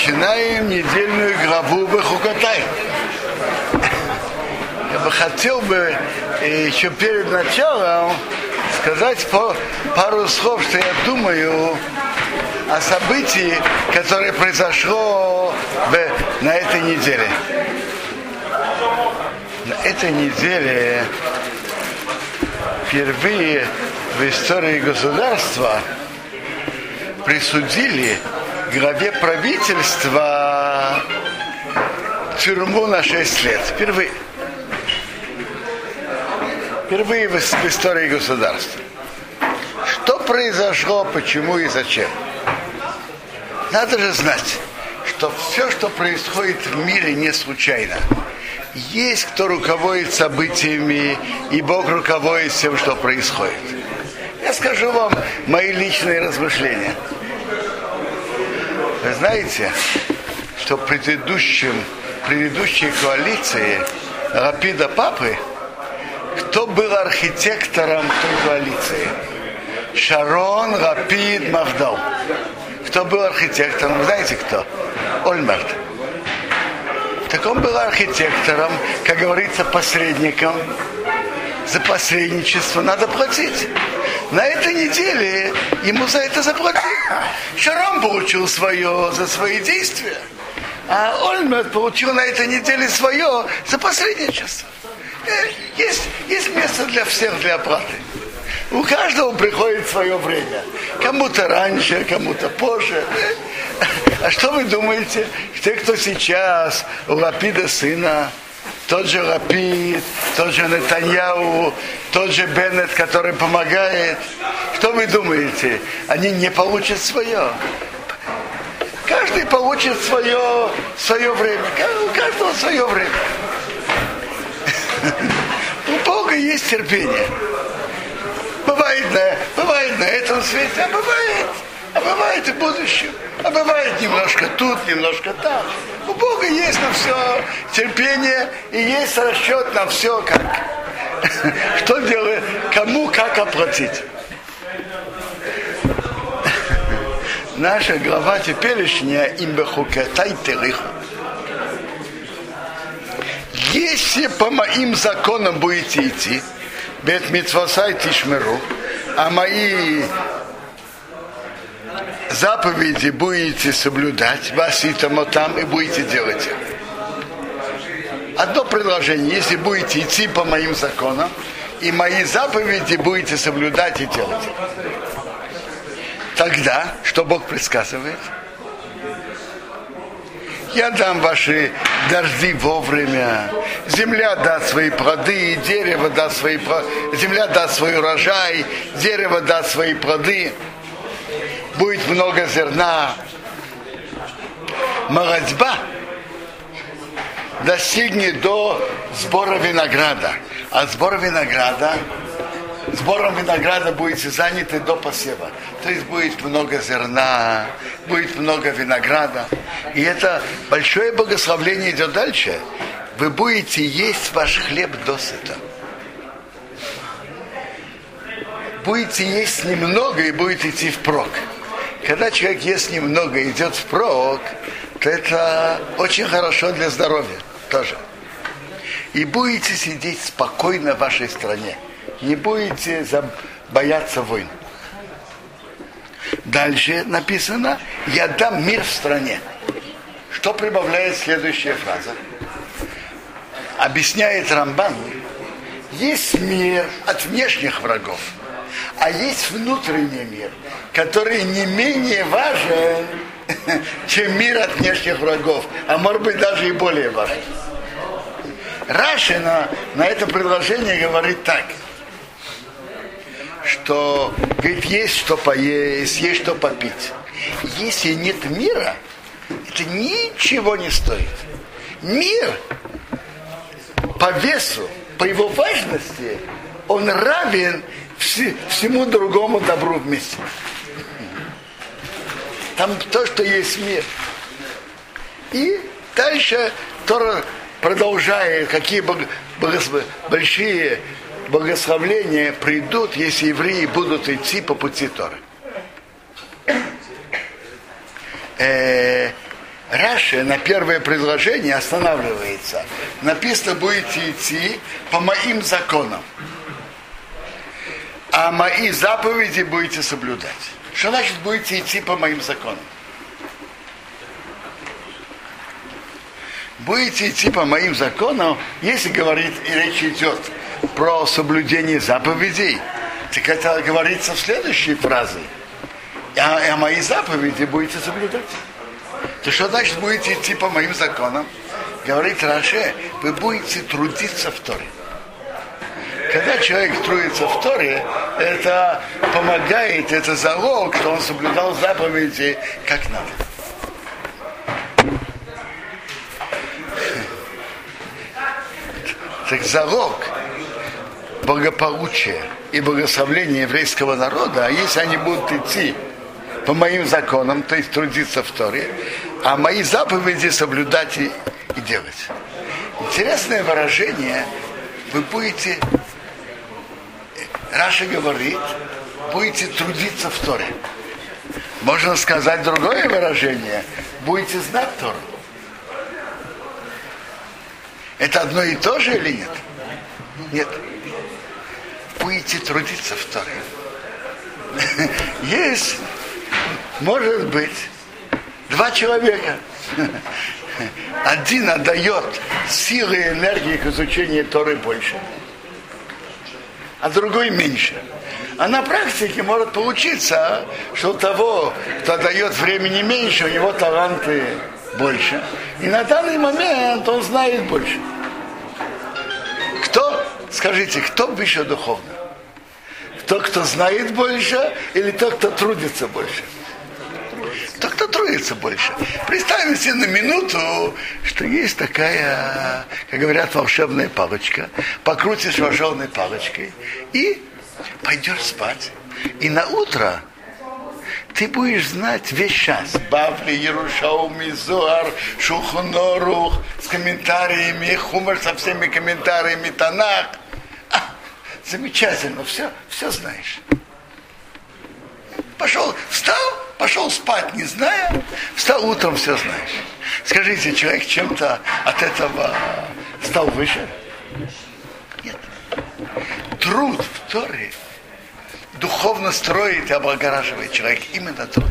начинаем недельную главу Бехукатай. Я бы хотел бы еще перед началом сказать пару слов, что я думаю о событии, которое произошло на этой неделе. На этой неделе впервые в истории государства присудили главе правительства тюрьму на 6 лет. Впервые. Впервые в, истории государства. Что произошло, почему и зачем? Надо же знать, что все, что происходит в мире, не случайно. Есть кто руководит событиями, и Бог руководит всем, что происходит. Я скажу вам мои личные размышления. Знаете, что в предыдущем, предыдущей коалиции Рапида Папы, кто был архитектором той коалиции? Шарон Рапид Мавдал. Кто был архитектором? Знаете кто? Ольмерт. Так он был архитектором, как говорится, посредником. За посредничество надо платить. На этой неделе ему за это заплатили. Шаром получил свое за свои действия, а Ольмерт получил на этой неделе свое за посредничество. Э, есть, есть место для всех для оплаты. У каждого приходит свое время. Кому-то раньше, кому-то позже. А что вы думаете? Те, кто сейчас у Лапида сына, тот же Лапид, тот же Нетаньяу, тот же Беннет, который помогает. Что вы думаете? Они не получат свое. Каждый получит свое, свое время. У каждого свое время. У Бога есть терпение. Бывает на, бывает на этом свете, а бывает, бывает и в будущем. А бывает немножко тут, немножко там. У Бога есть на все терпение и есть расчет на все, как. Что делает, кому как оплатить. Наша глава теперешняя имбехукатай териху. Если по моим законам будете идти, бет митвасай тишмеру, а мои заповеди будете соблюдать, вас и там, там и будете делать их. Одно предложение, если будете идти по моим законам, и мои заповеди будете соблюдать и делать. Тогда, что Бог предсказывает? Я дам ваши дожди вовремя. Земля даст свои плоды, дерево даст свои земля даст свой урожай, дерево даст свои плоды. Будет много зерна. Молодьба достигнет до сбора винограда. А сбор винограда сбором винограда будете заняты до посева. То есть будет много зерна, будет много винограда. И это большое благословление идет дальше. Вы будете есть ваш хлеб досыта. Будете есть немного и будете идти впрок. Когда человек ест немного и идет впрок, то это очень хорошо для здоровья тоже. И будете сидеть спокойно в вашей стране не будете бояться войн. Дальше написано, я дам мир в стране. Что прибавляет следующая фраза? Объясняет Рамбан, есть мир от внешних врагов, а есть внутренний мир, который не менее важен, чем мир от внешних врагов, а может быть даже и более важен. Рашина на это предложение говорит так – что говорит, есть что поесть, есть что попить. Если нет мира, это ничего не стоит. Мир по весу, по его важности, он равен всему другому добру вместе. Там то, что есть мир. И дальше Тора продолжает, какие большие благословления придут, если евреи будут идти по пути Торы. Э, Раша на первое предложение останавливается. Написано, будете идти по моим законам. А мои заповеди будете соблюдать. Что значит будете идти по моим законам? Будете идти по моим законам, если говорит и речь идет про соблюдение заповедей, так это говорится в следующей фразе. А, а мои заповеди будете соблюдать. То что значит будете идти по моим законам? Говорит Раше, вы будете трудиться в Торе. Когда человек трудится в Торе, это помогает, это залог, что он соблюдал заповеди как надо. Так залог благополучия и благословления еврейского народа, а если они будут идти по моим законам, то есть трудиться в Торе, а мои заповеди соблюдать и, и делать. Интересное выражение, вы будете, Раша говорит, будете трудиться в Торе. Можно сказать другое выражение, будете знать Тору. Это одно и то же или нет? Нет. Будете трудиться в Торе. Есть может быть два человека. Один отдает силы и энергии к изучению Торы больше, а другой меньше. А на практике может получиться, что у того, кто дает времени меньше, у него таланты больше. И на данный момент он знает больше. Кто, скажите, кто выше духовно? Тот, кто знает больше, или тот, кто трудится больше? Тот, кто трудится больше. Представим себе на минуту, что есть такая, как говорят, волшебная палочка. Покрутишь волшебной палочкой и пойдешь спать. И на утро ты будешь знать весь час. Бавли, Ярушауми, Зоар, Шухонорух, с комментариями, Хумар со всеми комментариями, Танах. А, замечательно, все, все знаешь. Пошел, встал, пошел спать, не зная, встал утром, все знаешь. Скажите, человек чем-то от этого стал выше? Нет. Труд в Торе духовно строит и облагораживает человек. Именно труд.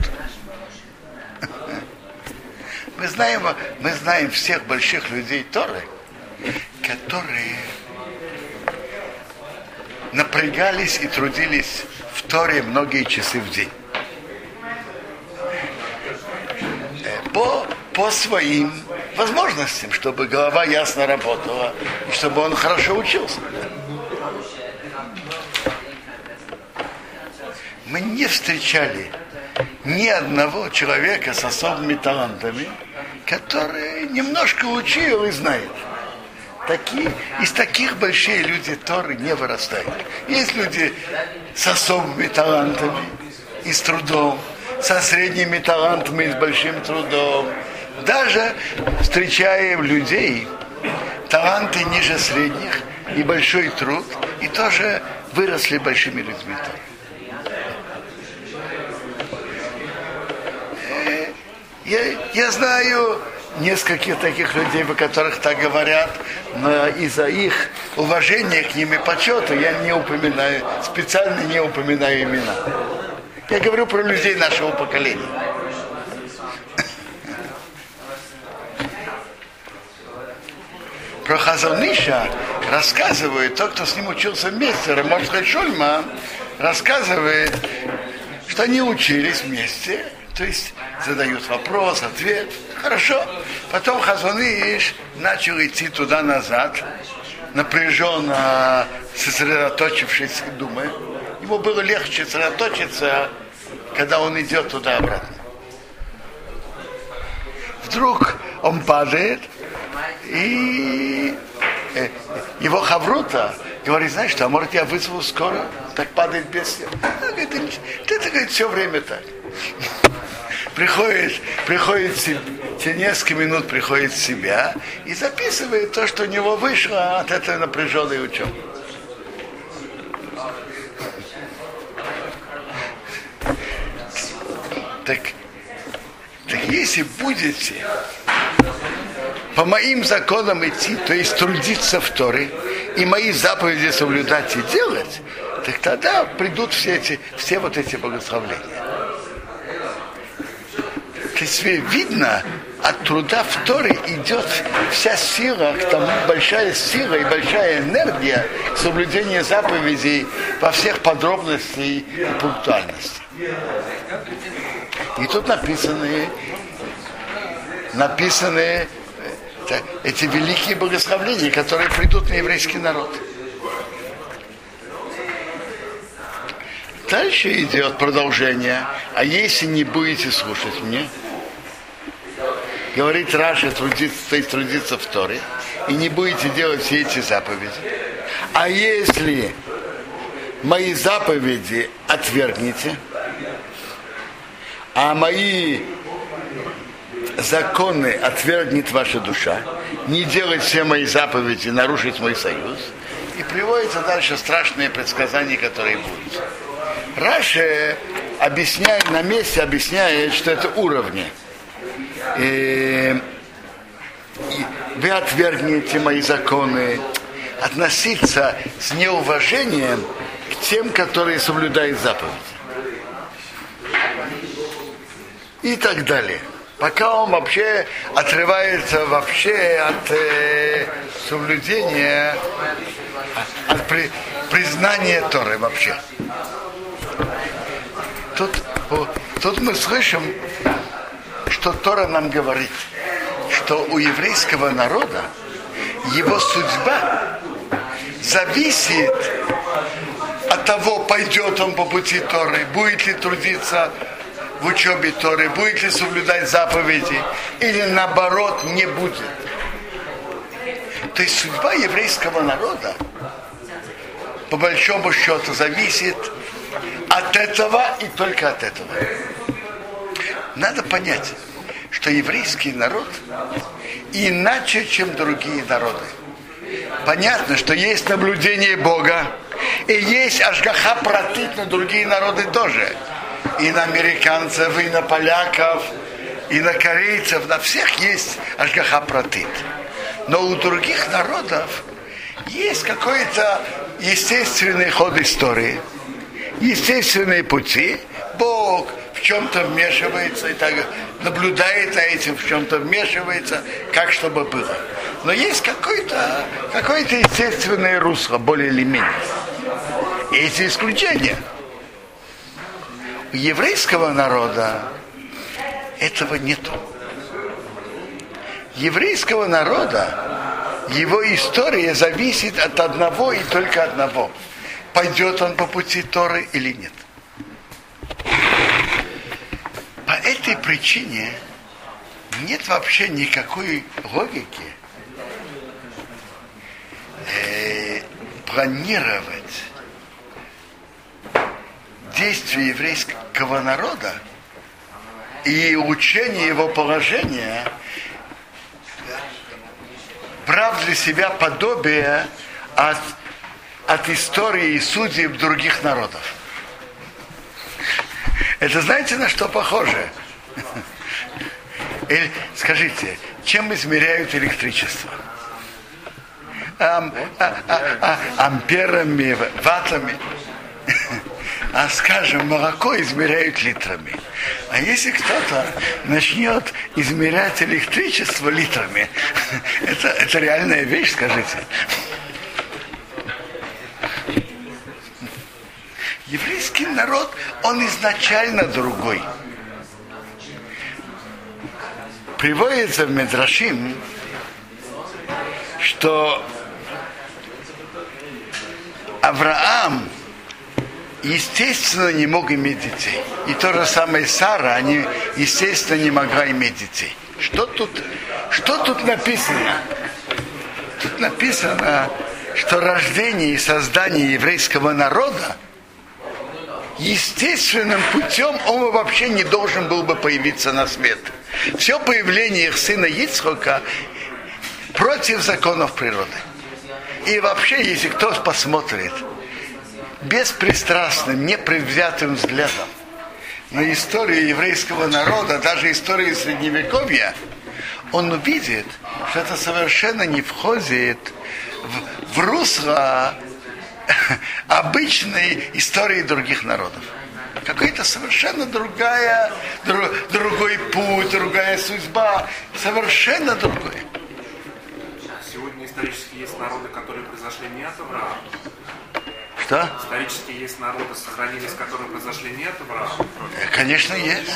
Мы знаем, мы знаем всех больших людей Торы, которые напрягались и трудились в Торе многие часы в день. По, по своим возможностям, чтобы голова ясно работала и чтобы он хорошо учился. Мы не встречали ни одного человека с особыми талантами, который немножко учил и знает. Такие, из таких большие люди Торы не вырастают. Есть люди с особыми талантами и с трудом, со средними талантами и с большим трудом. Даже встречаем людей, таланты ниже средних и большой труд, и тоже выросли большими людьми. Э, я, я знаю нескольких таких людей, о которых так говорят, но из-за их уважения к ним и почета я не упоминаю, специально не упоминаю имена. Я говорю про людей нашего поколения. Про Хазалниша рассказывает, тот, кто с ним учился вместе, Раморская Шульма, рассказывает, что они учились вместе, то есть задают вопрос, ответ, хорошо. Потом Хазаныш начал идти туда-назад, напряженно сосредоточившись, думая, ему было легче сосредоточиться, когда он идет туда-обратно. Вдруг он падает, и э, его хаврута говорит, знаешь что, а может я вызову скоро? Так падает без. Говорит, ты, ты говорит, все время так. приходит, приходит через несколько минут приходит в себя и записывает то, что у него вышло от этой напряженной учебы. Так, так если будете по моим законам идти, то есть трудиться в Торе, и мои заповеди соблюдать и делать, так тогда придут все эти, все вот эти благословления. То есть видно, от труда в Торе идет вся сила, к тому большая сила и большая энергия соблюдения заповедей во всех подробностях и пунктуальности. И тут написаны, написаны э, эти великие благословления, которые придут на еврейский народ. Дальше идет продолжение. А если не будете слушать мне, говорит Раша, трудиться, трудиться в Торе, и не будете делать все эти заповеди. А если мои заповеди отвергнете, а мои законы отвергнет ваша душа, не делать все мои заповеди, нарушить мой союз, и приводится дальше страшные предсказания, которые будут. Раша объясняет, на месте объясняет, что это уровни – э, вы отвергнете мои законы, относиться с неуважением к тем, которые соблюдают заповеди. И так далее. Пока он вообще отрывается вообще от э, соблюдения, от при, признания Торы вообще. Тут, тут мы слышим что Тора нам говорит, что у еврейского народа его судьба зависит от того, пойдет он по пути Торы, будет ли трудиться в учебе Торы, будет ли соблюдать заповеди, или наоборот не будет. То есть судьба еврейского народа по большому счету зависит от этого и только от этого. Надо понять, что еврейский народ иначе, чем другие народы. Понятно, что есть наблюдение Бога, и есть ашгаха протит на другие народы тоже. И на американцев, и на поляков, и на корейцев, на всех есть ашгаха. Но у других народов есть какой-то естественный ход истории, естественные пути. Бог в чем-то вмешивается и так наблюдает за этим, в чем-то вмешивается, как чтобы было. Но есть какое-то какое естественное русло, более или менее. Есть исключения. У еврейского народа этого нету. Еврейского народа его история зависит от одного и только одного. Пойдет он по пути Торы или нет. По этой причине нет вообще никакой логики э, планировать действия еврейского народа и улучшение его положения, брав для себя подобие от, от истории и судеб других народов. Это знаете, на что похоже? Или, скажите, чем измеряют электричество? Ам, а, а, а, амперами, ватами. А скажем, молоко измеряют литрами. А если кто-то начнет измерять электричество литрами, это, это реальная вещь, скажите. Еврейский народ, он изначально другой. Приводится в Медрашим, что Авраам естественно не мог иметь детей. И то же самое Сара, они естественно не могла иметь детей. Что тут, что тут написано? Тут написано, что рождение и создание еврейского народа – естественным путем он вообще не должен был бы появиться на свет. Все появление их сына Ицхока против законов природы. И вообще, если кто посмотрит беспристрастным, непредвзятым взглядом на историю еврейского народа, даже историю Средневековья, он увидит, что это совершенно не входит в, в русло обычной истории других народов. Какая-то совершенно другая, друг, другой путь, другая судьба, совершенно другой. Сегодня исторически есть народы, которые произошли не от Авраама. Что? Исторически есть народы, сохранились, которые произошли не от Авраама. Конечно, есть.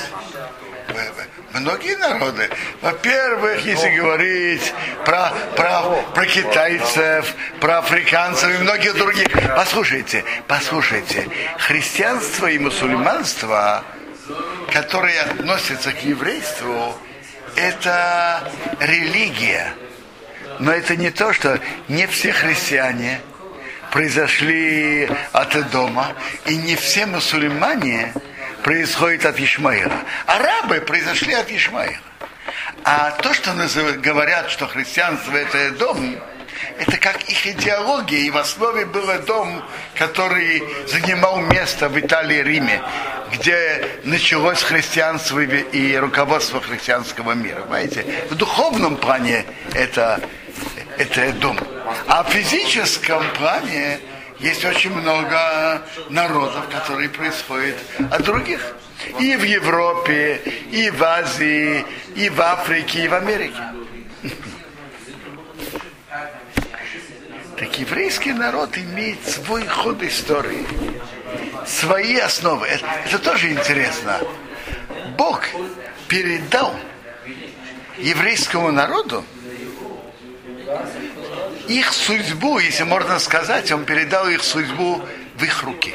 Многие народы. Во-первых, если говорить про, про, про китайцев, про африканцев и многих других. Послушайте, послушайте. Христианство и мусульманство, которые относятся к еврейству, это религия. Но это не то, что не все христиане произошли от Эдома, и не все мусульмане происходят от Ишмаила. Арабы произошли от Ишмаила. А то, что называют, говорят, что христианство это дом, это как их идеология, и в основе был дом, который занимал место в Италии Риме, где началось христианство и руководство христианского мира. Понимаете? В духовном плане это, это дом. А в физическом плане есть очень много народов, которые происходят от других. И в Европе, и в Азии, и в Африке, и в Америке. Так еврейский народ имеет свой ход истории, свои основы. Это, это тоже интересно. Бог передал еврейскому народу их судьбу, если можно сказать, он передал их судьбу в их руки.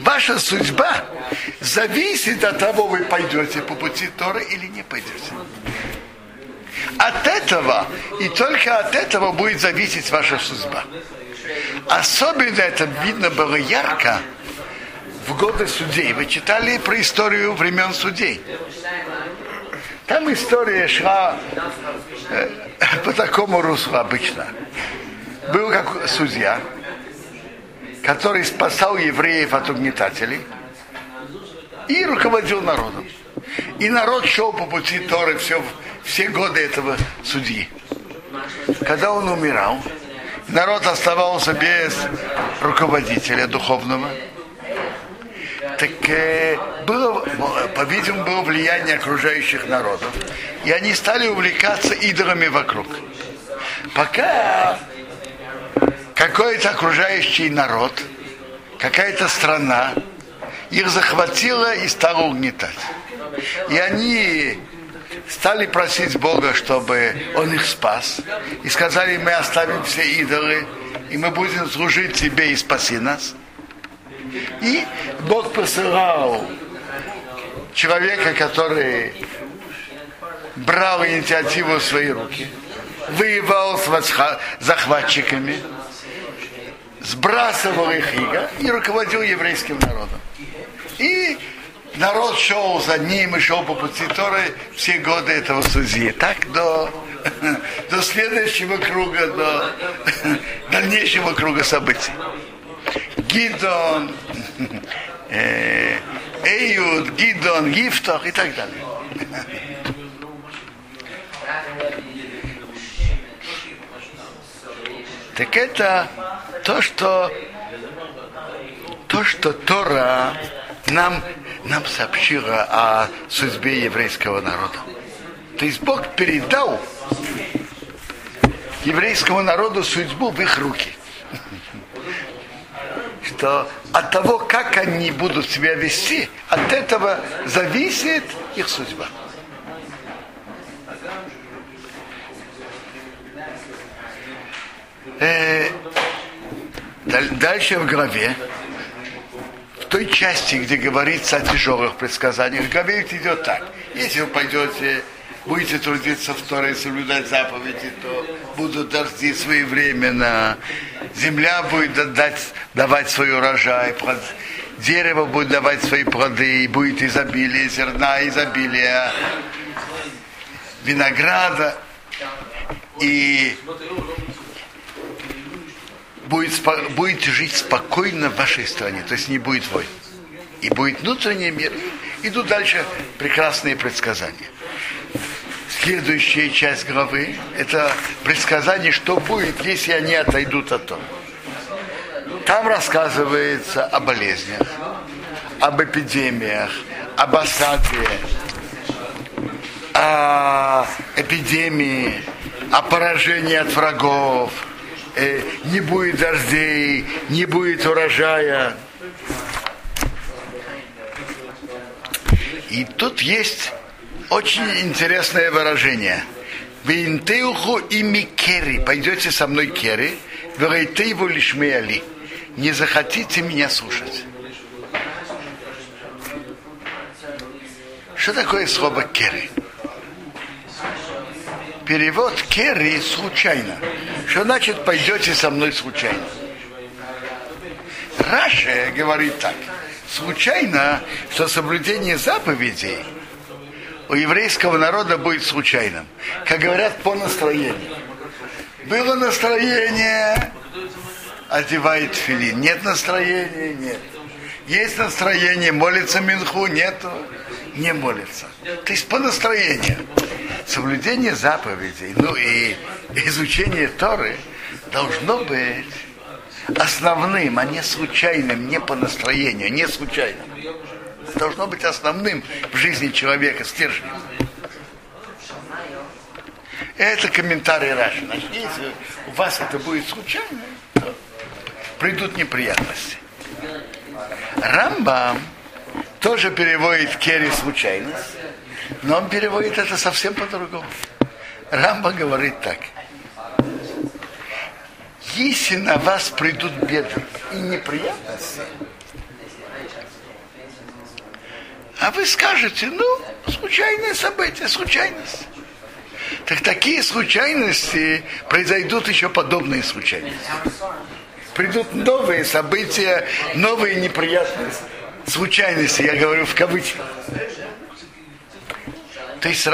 Ваша судьба зависит от того, вы пойдете по пути Торы или не пойдете. От этого и только от этого будет зависеть ваша судьба. Особенно это видно было ярко в годы судей. Вы читали про историю времен судей. Там история шла э, по такому руслу обычно. Был как судья, который спасал евреев от угнетателей и руководил народом. И народ шел по пути Торы все, все годы этого судьи. Когда он умирал, народ оставался без руководителя духовного. Так э, было, по-видимому, было влияние окружающих народов. И они стали увлекаться идолами вокруг. Пока какой-то окружающий народ, какая-то страна их захватила и стала угнетать. И они стали просить Бога, чтобы Он их спас. И сказали, мы оставим все идолы, и мы будем служить Тебе и спаси нас. И Бог посылал человека, который брал инициативу в свои руки, воевал с захватчиками, сбрасывал их иго и руководил еврейским народом. И народ шел за ним и шел по пути Торы все годы этого судьи. Так до, до следующего круга, до дальнейшего круга событий. Гидон, Эйуд, Гидон, Гифтох и так далее. Так это то, что то, что Тора нам, нам сообщила о судьбе еврейского народа. То есть Бог передал еврейскому народу судьбу в их руки. Что от того, как они будут себя вести, от этого зависит их судьба. Э, дальше в главе, в той части, где говорится о тяжелых предсказаниях, в идет так. Если вы пойдете, будете трудиться в Торе, соблюдать заповеди, то будут дожди своевременно, земля будет дать, давать свой урожай, дерево будет давать свои плоды, и будет изобилие зерна, изобилие винограда. И будет, будете жить спокойно в вашей стране, то есть не будет войн. И будет внутренний мир, Идут дальше прекрасные предсказания. Следующая часть главы – это предсказание, что будет, если они отойдут от того. Там рассказывается о болезнях, об эпидемиях, об осаде, о эпидемии, о поражении от врагов, э, не будет дождей, не будет урожая. И тут есть очень интересное выражение. ואם תלכו עמי קרי. Пойдете со мной קרי. ולא תאבו לשמוע לי. Не захотите меня слушать. Что такое слово קרי? Перевод קרי случайно. Что значит пойдете со мной случайно? Раша говорит так. Случайно, что соблюдение заповедей у еврейского народа будет случайным. Как говорят, по настроению. Было настроение, одевает филин. Нет настроения, нет. Есть настроение, молится Минху, нету, не молится. То есть по настроению. Соблюдение заповедей, ну и изучение Торы должно быть основным, а не случайным, не по настроению, не случайным должно быть основным в жизни человека, стержнем. Это комментарий Раши. Значит, если у вас это будет случайно, то придут неприятности. Рамбам тоже переводит Керри случайность, но он переводит это совсем по-другому. Рамба говорит так. Если на вас придут беды и неприятности, А вы скажете, ну, случайное событие, случайность. Так такие случайности произойдут еще подобные случайности. Придут новые события, новые неприятные случайности, я говорю в кавычках. То есть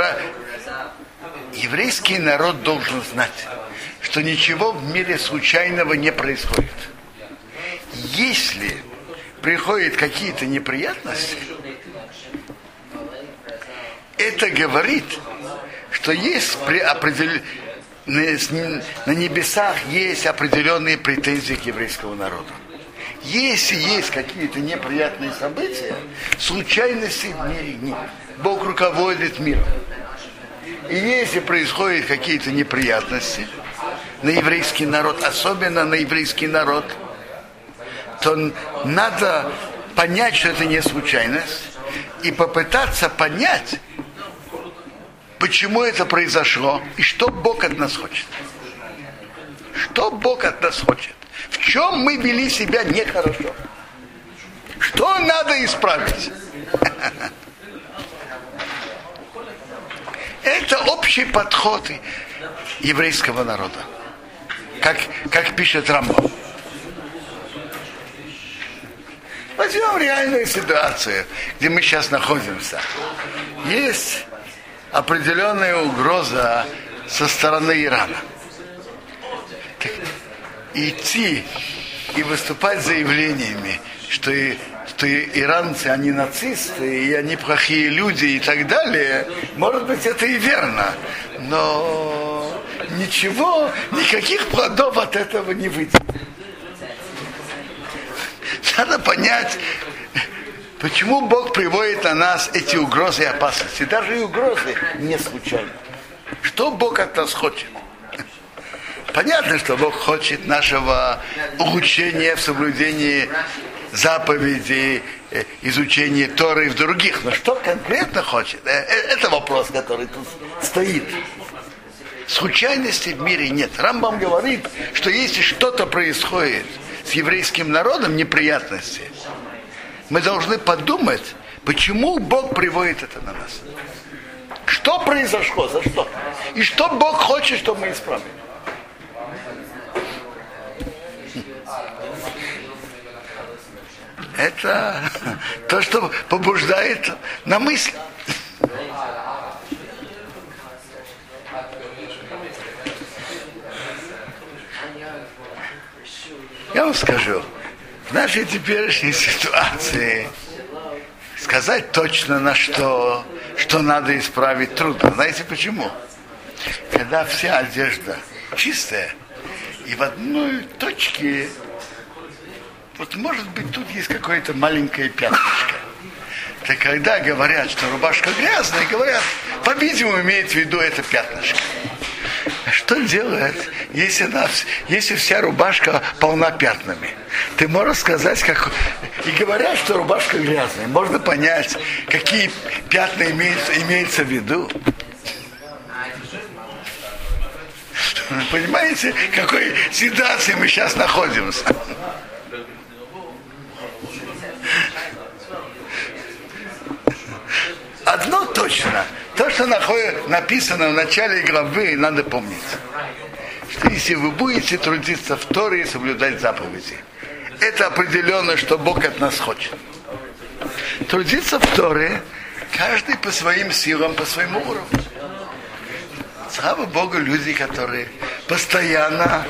еврейский народ должен знать, что ничего в мире случайного не происходит. Если приходят какие-то неприятности, это говорит, что есть при определен... на небесах есть определенные претензии к еврейскому народу. Если есть какие-то неприятные события, случайностей в мире нет. Бог руководит миром. И если происходят какие-то неприятности на еврейский народ, особенно на еврейский народ, то надо понять, что это не случайность, и попытаться понять, почему это произошло и что Бог от нас хочет. Что Бог от нас хочет? В чем мы вели себя нехорошо? Что надо исправить? Это общий подход еврейского народа. Как, как пишет Рамбов. Возьмем реальную ситуацию, где мы сейчас находимся. Есть определенная угроза со стороны Ирана. Так, идти и выступать заявлениями, что, и, что и иранцы, они нацисты, и они плохие люди и так далее, может быть, это и верно, но ничего, никаких плодов от этого не выйдет. Надо понять, Почему Бог приводит на нас эти угрозы и опасности? Даже и угрозы не случайно. Что Бог от нас хочет? Понятно, что Бог хочет нашего улучшения в соблюдении заповедей, э, изучения Торы и в других. Но что конкретно хочет? Э, э, это вопрос, который тут стоит. Случайностей в мире нет. Рамбам говорит, что если что-то происходит с еврейским народом, неприятности, мы должны подумать, почему Бог приводит это на нас. Что произошло, за что? И что Бог хочет, чтобы мы исправили. Это то, что побуждает на мысль. Я вам скажу, в нашей теперешней ситуации сказать точно на что, что надо исправить трудно. Знаете почему? Когда вся одежда чистая, и в одной точке, вот может быть тут есть какое-то маленькое пятнышко. Так когда говорят, что рубашка грязная, говорят, по-видимому, имеет в виду это пятнышко. Что делает, если, она, если вся рубашка полна пятнами? Ты можешь сказать, как... И говорят, что рубашка грязная. Можно понять, какие пятна имеются, имеется в виду. Понимаете, в какой ситуации мы сейчас находимся? Одно точно. То, что написано в начале главы, надо помнить. Что если вы будете трудиться в Торе и соблюдать заповеди, это определенно, что Бог от нас хочет. Трудиться в Торе каждый по своим силам, по своему уровню. Слава Богу, люди, которые постоянно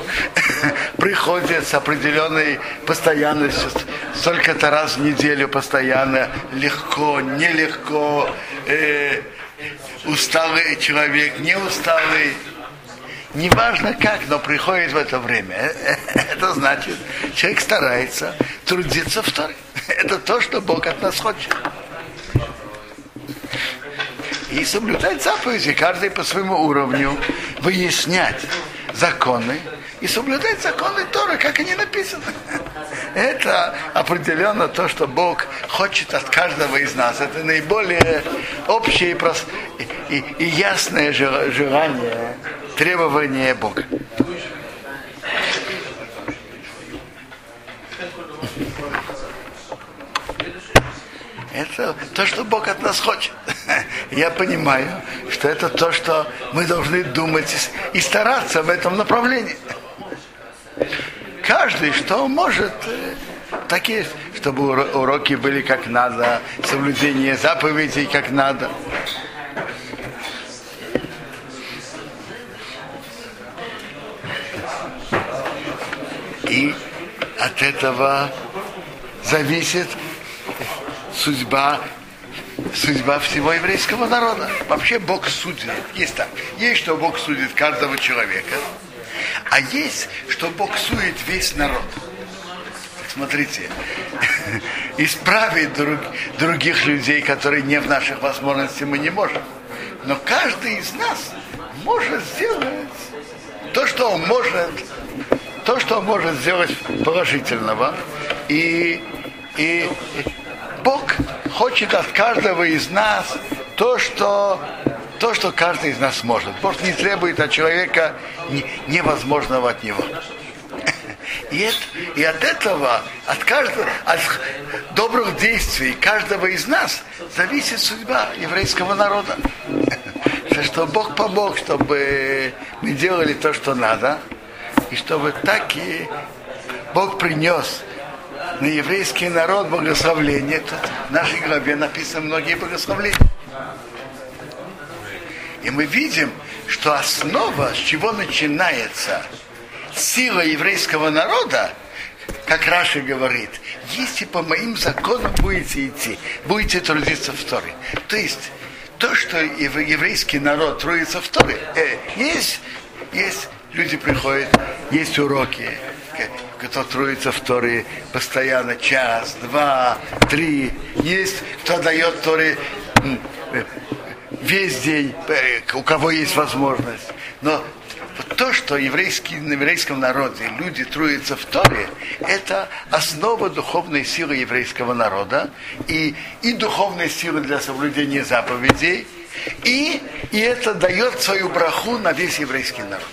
приходят с определенной постоянностью, столько-то раз в неделю постоянно, легко, нелегко, э, усталый человек, не усталый. Неважно как, но приходит в это время. Это значит, человек старается трудиться в Торе. Это то, что Бог от нас хочет и соблюдать заповеди, каждый по своему уровню, выяснять законы и соблюдать законы Торы, как они написаны. Это определенно то, что Бог хочет от каждого из нас. Это наиболее общее и, и, и ясное желание, требование Бога. Это то, что Бог от нас хочет. Я понимаю, что это то, что мы должны думать и стараться в этом направлении. Каждый, что может, э, такие, чтобы уроки были как надо, соблюдение заповедей как надо. И от этого зависит судьба, судьба всего еврейского народа. Вообще Бог судит. Есть так. Есть, что Бог судит каждого человека, а есть, что Бог судит весь народ. Смотрите, исправить друг, других людей, которые не в наших возможностях, мы не можем. Но каждый из нас может сделать то, что он может, то, что он может сделать положительного. И, и Бог хочет от каждого из нас то, что, то, что каждый из нас может. Бог не требует от человека невозможного от него. И, это, и от этого, от каждого, от добрых действий каждого из нас зависит судьба еврейского народа. Что Бог помог, чтобы мы делали то, что надо, и чтобы так и Бог принес на еврейский народ благословление. Тут в нашей главе написано многие благословления. И мы видим, что основа, с чего начинается сила еврейского народа, как Раши говорит, если по моим законам будете идти, будете трудиться в Торе. То есть, то, что еврейский народ трудится в Торе, э, есть, есть люди приходят, есть уроки, кто трудится в Торе постоянно час, два, три. Есть кто дает Торе э, весь день, э, у кого есть возможность. Но то, что еврейский, на еврейском народе люди трудятся в Торе, это основа духовной силы еврейского народа и, и духовной силы для соблюдения заповедей, и, и это дает свою браху на весь еврейский народ.